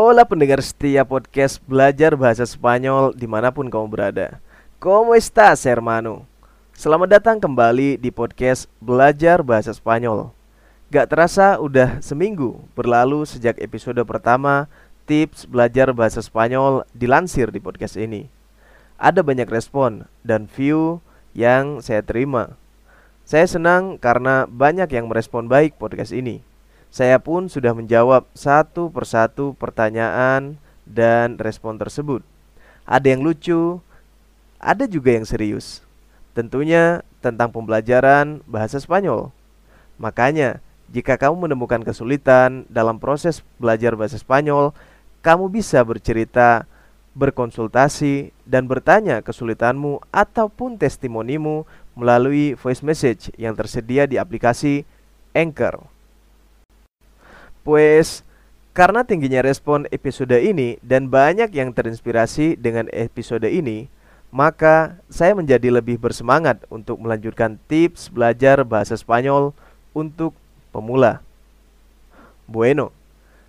Hola pendengar setia podcast belajar bahasa Spanyol di mana pun kamu berada. ¿Cómo estás hermano? Selamat datang kembali di podcast belajar bahasa Spanyol. Gak terasa udah seminggu berlalu sejak episode pertama tips belajar bahasa Spanyol dilansir di podcast ini. Ada banyak respon dan view yang saya terima. Saya senang karena banyak yang merespon baik podcast ini saya pun sudah menjawab satu persatu pertanyaan dan respon tersebut. Ada yang lucu, ada juga yang serius. Tentunya tentang pembelajaran bahasa Spanyol. Makanya, jika kamu menemukan kesulitan dalam proses belajar bahasa Spanyol, kamu bisa bercerita, berkonsultasi, dan bertanya kesulitanmu ataupun testimonimu melalui voice message yang tersedia di aplikasi Anchor. Pues karena tingginya respon episode ini dan banyak yang terinspirasi dengan episode ini, maka saya menjadi lebih bersemangat untuk melanjutkan tips belajar bahasa Spanyol untuk pemula. Bueno,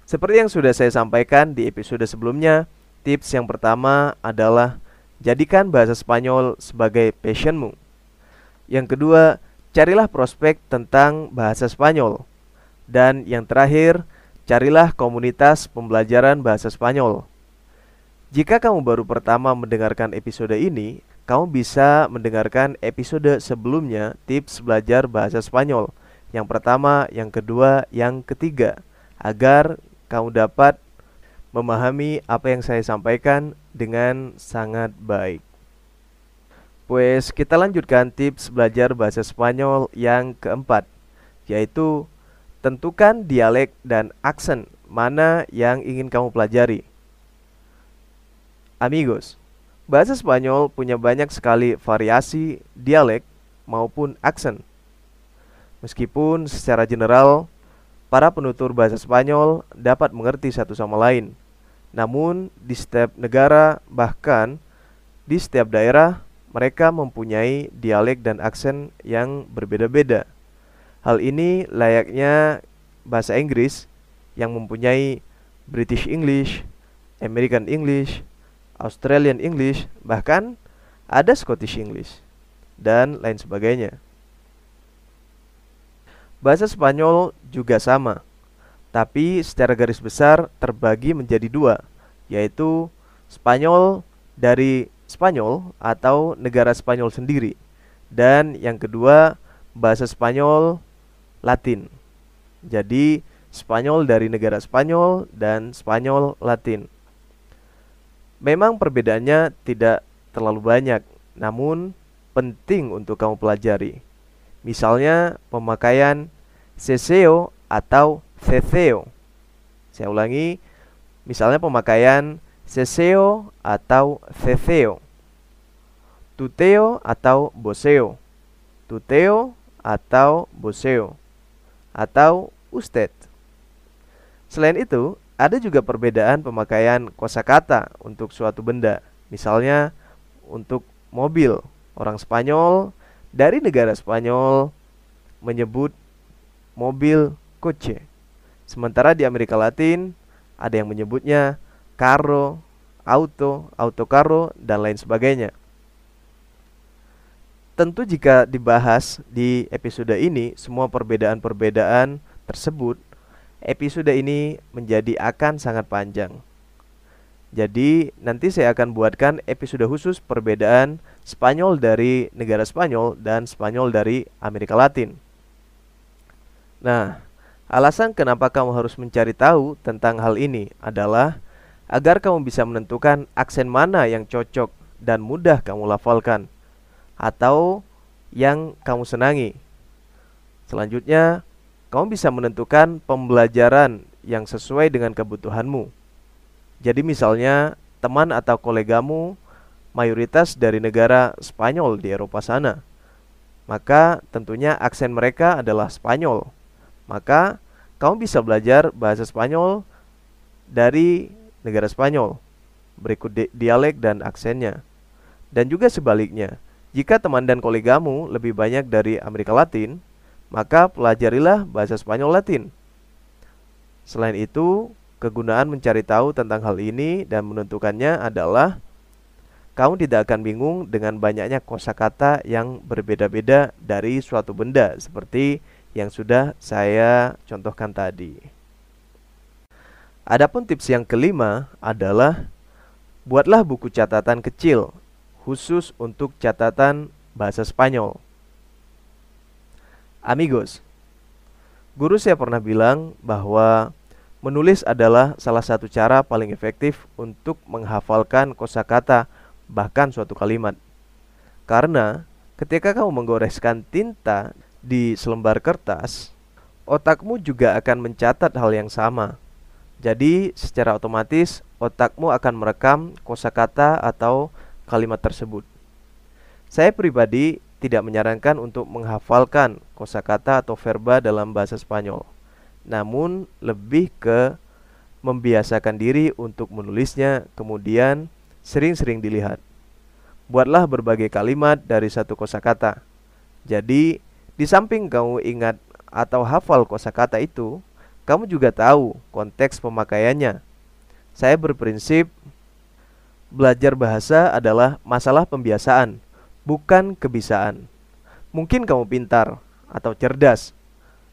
seperti yang sudah saya sampaikan di episode sebelumnya, tips yang pertama adalah jadikan bahasa Spanyol sebagai passionmu. Yang kedua, carilah prospek tentang bahasa Spanyol. Dan yang terakhir, carilah komunitas pembelajaran bahasa Spanyol. Jika kamu baru pertama mendengarkan episode ini, kamu bisa mendengarkan episode sebelumnya tips belajar bahasa Spanyol. Yang pertama, yang kedua, yang ketiga, agar kamu dapat memahami apa yang saya sampaikan dengan sangat baik. Pues kita lanjutkan tips belajar bahasa Spanyol yang keempat, yaitu Tentukan dialek dan aksen mana yang ingin kamu pelajari. Amigos, bahasa Spanyol punya banyak sekali variasi dialek maupun aksen. Meskipun secara general para penutur bahasa Spanyol dapat mengerti satu sama lain, namun di setiap negara bahkan di setiap daerah mereka mempunyai dialek dan aksen yang berbeda-beda. Hal ini layaknya bahasa Inggris yang mempunyai British English, American English, Australian English, bahkan ada Scottish English dan lain sebagainya. Bahasa Spanyol juga sama, tapi secara garis besar terbagi menjadi dua, yaitu Spanyol dari Spanyol atau negara Spanyol sendiri, dan yang kedua bahasa Spanyol Latin. Jadi Spanyol dari negara Spanyol dan Spanyol Latin. Memang perbedaannya tidak terlalu banyak, namun penting untuk kamu pelajari. Misalnya pemakaian ceseo atau ceceo. Saya ulangi, misalnya pemakaian ceseo atau ceceo. Tuteo atau boseo. Tuteo atau boseo atau usted. Selain itu, ada juga perbedaan pemakaian kosakata untuk suatu benda. Misalnya untuk mobil, orang Spanyol dari negara Spanyol menyebut mobil coche. Sementara di Amerika Latin ada yang menyebutnya carro, auto, autocarro dan lain sebagainya. Tentu jika dibahas di episode ini semua perbedaan-perbedaan tersebut, episode ini menjadi akan sangat panjang. Jadi nanti saya akan buatkan episode khusus perbedaan Spanyol dari negara Spanyol dan Spanyol dari Amerika Latin. Nah, alasan kenapa kamu harus mencari tahu tentang hal ini adalah agar kamu bisa menentukan aksen mana yang cocok dan mudah kamu lafalkan atau yang kamu senangi. Selanjutnya, kamu bisa menentukan pembelajaran yang sesuai dengan kebutuhanmu. Jadi misalnya teman atau kolegamu mayoritas dari negara Spanyol di Eropa sana. Maka tentunya aksen mereka adalah Spanyol. Maka kamu bisa belajar bahasa Spanyol dari negara Spanyol. Berikut di dialek dan aksennya. Dan juga sebaliknya, jika teman dan kolegamu lebih banyak dari Amerika Latin, maka pelajarilah bahasa Spanyol Latin. Selain itu, Kegunaan mencari tahu tentang hal ini dan menentukannya adalah kamu tidak akan bingung dengan banyaknya kosakata yang berbeda-beda dari suatu benda seperti yang sudah saya contohkan tadi. Adapun tips yang kelima adalah buatlah buku catatan kecil khusus untuk catatan bahasa Spanyol. Amigos, guru saya pernah bilang bahwa Menulis adalah salah satu cara paling efektif untuk menghafalkan kosakata bahkan suatu kalimat. Karena ketika kamu menggoreskan tinta di selembar kertas, otakmu juga akan mencatat hal yang sama. Jadi, secara otomatis otakmu akan merekam kosakata atau kalimat tersebut. Saya pribadi tidak menyarankan untuk menghafalkan kosakata atau verba dalam bahasa Spanyol namun lebih ke membiasakan diri untuk menulisnya, kemudian sering-sering dilihat. Buatlah berbagai kalimat dari satu kosakata. Jadi, di samping kamu ingat atau hafal kosakata itu, kamu juga tahu konteks pemakaiannya. Saya berprinsip belajar bahasa adalah masalah pembiasaan, bukan kebisaan. Mungkin kamu pintar atau cerdas,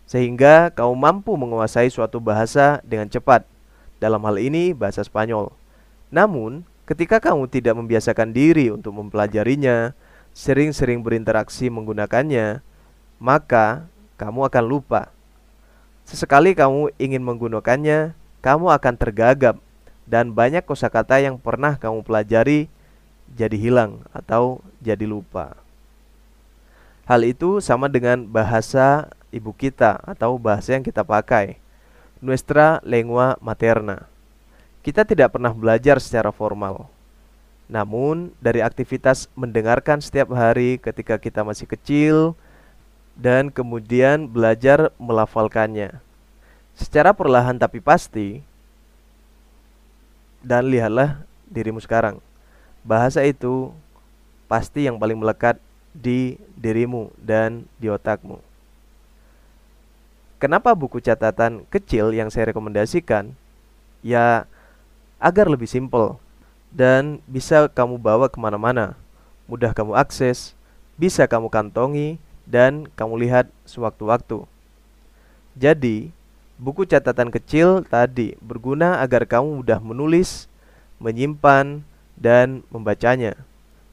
sehingga kamu mampu menguasai suatu bahasa dengan cepat. Dalam hal ini, bahasa Spanyol. Namun, ketika kamu tidak membiasakan diri untuk mempelajarinya, sering-sering berinteraksi menggunakannya, maka kamu akan lupa. Sesekali kamu ingin menggunakannya, kamu akan tergagap dan banyak kosakata yang pernah kamu pelajari jadi hilang atau jadi lupa. Hal itu sama dengan bahasa ibu kita atau bahasa yang kita pakai, nuestra lengua materna. Kita tidak pernah belajar secara formal. Namun, dari aktivitas mendengarkan setiap hari ketika kita masih kecil dan kemudian belajar melafalkannya. Secara perlahan tapi pasti dan lihatlah dirimu sekarang. Bahasa itu pasti yang paling melekat di dirimu dan di otakmu. Kenapa buku catatan kecil yang saya rekomendasikan? Ya, agar lebih simpel dan bisa kamu bawa ke mana-mana, mudah kamu akses, bisa kamu kantongi, dan kamu lihat sewaktu-waktu. Jadi, buku catatan kecil tadi berguna agar kamu mudah menulis, menyimpan, dan membacanya,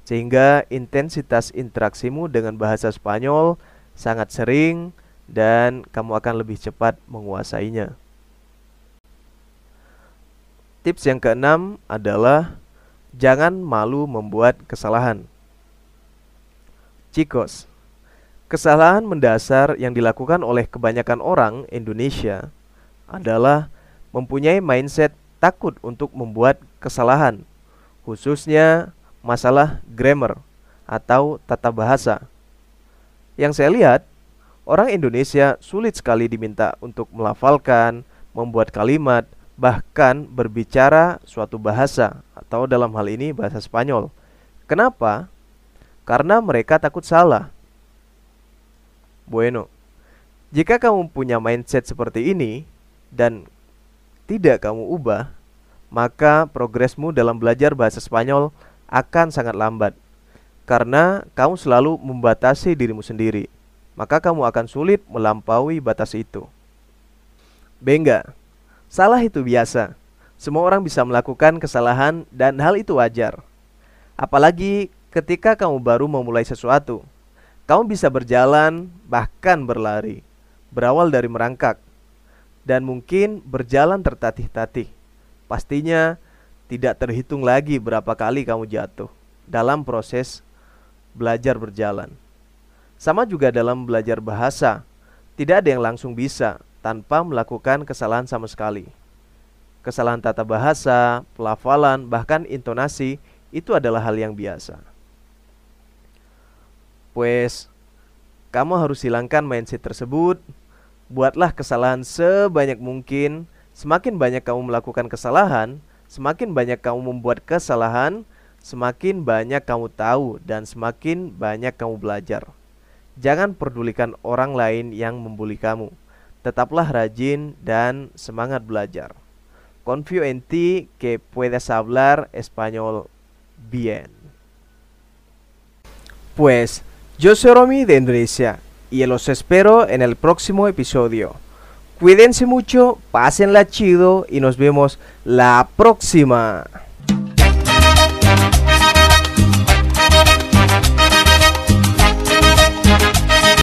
sehingga intensitas interaksimu dengan bahasa Spanyol sangat sering dan kamu akan lebih cepat menguasainya. Tips yang keenam adalah jangan malu membuat kesalahan. Chicos, kesalahan mendasar yang dilakukan oleh kebanyakan orang Indonesia adalah mempunyai mindset takut untuk membuat kesalahan, khususnya masalah grammar atau tata bahasa. Yang saya lihat, Orang Indonesia sulit sekali diminta untuk melafalkan, membuat kalimat, bahkan berbicara suatu bahasa atau dalam hal ini bahasa Spanyol. Kenapa? Karena mereka takut salah. Bueno, jika kamu punya mindset seperti ini dan tidak kamu ubah, maka progresmu dalam belajar bahasa Spanyol akan sangat lambat karena kamu selalu membatasi dirimu sendiri maka kamu akan sulit melampaui batas itu. Bengga, salah itu biasa. Semua orang bisa melakukan kesalahan dan hal itu wajar. Apalagi ketika kamu baru memulai sesuatu. Kamu bisa berjalan, bahkan berlari, berawal dari merangkak, dan mungkin berjalan tertatih-tatih. Pastinya tidak terhitung lagi berapa kali kamu jatuh dalam proses belajar berjalan. Sama juga dalam belajar bahasa, tidak ada yang langsung bisa tanpa melakukan kesalahan sama sekali. Kesalahan tata bahasa, pelafalan, bahkan intonasi itu adalah hal yang biasa. Pues, kamu harus hilangkan mindset tersebut. Buatlah kesalahan sebanyak mungkin. Semakin banyak kamu melakukan kesalahan, semakin banyak kamu membuat kesalahan, semakin banyak kamu tahu, dan semakin banyak kamu belajar. Jangan pedulikan orang lain yang membuli kamu. Tetaplah rajin dan semangat belajar. Confío en ti que puedes hablar español bien. Pues yo soy Romy de Indonesia y los espero en el próximo episodio. Cuídense mucho, pásenla chido y nos vemos la próxima.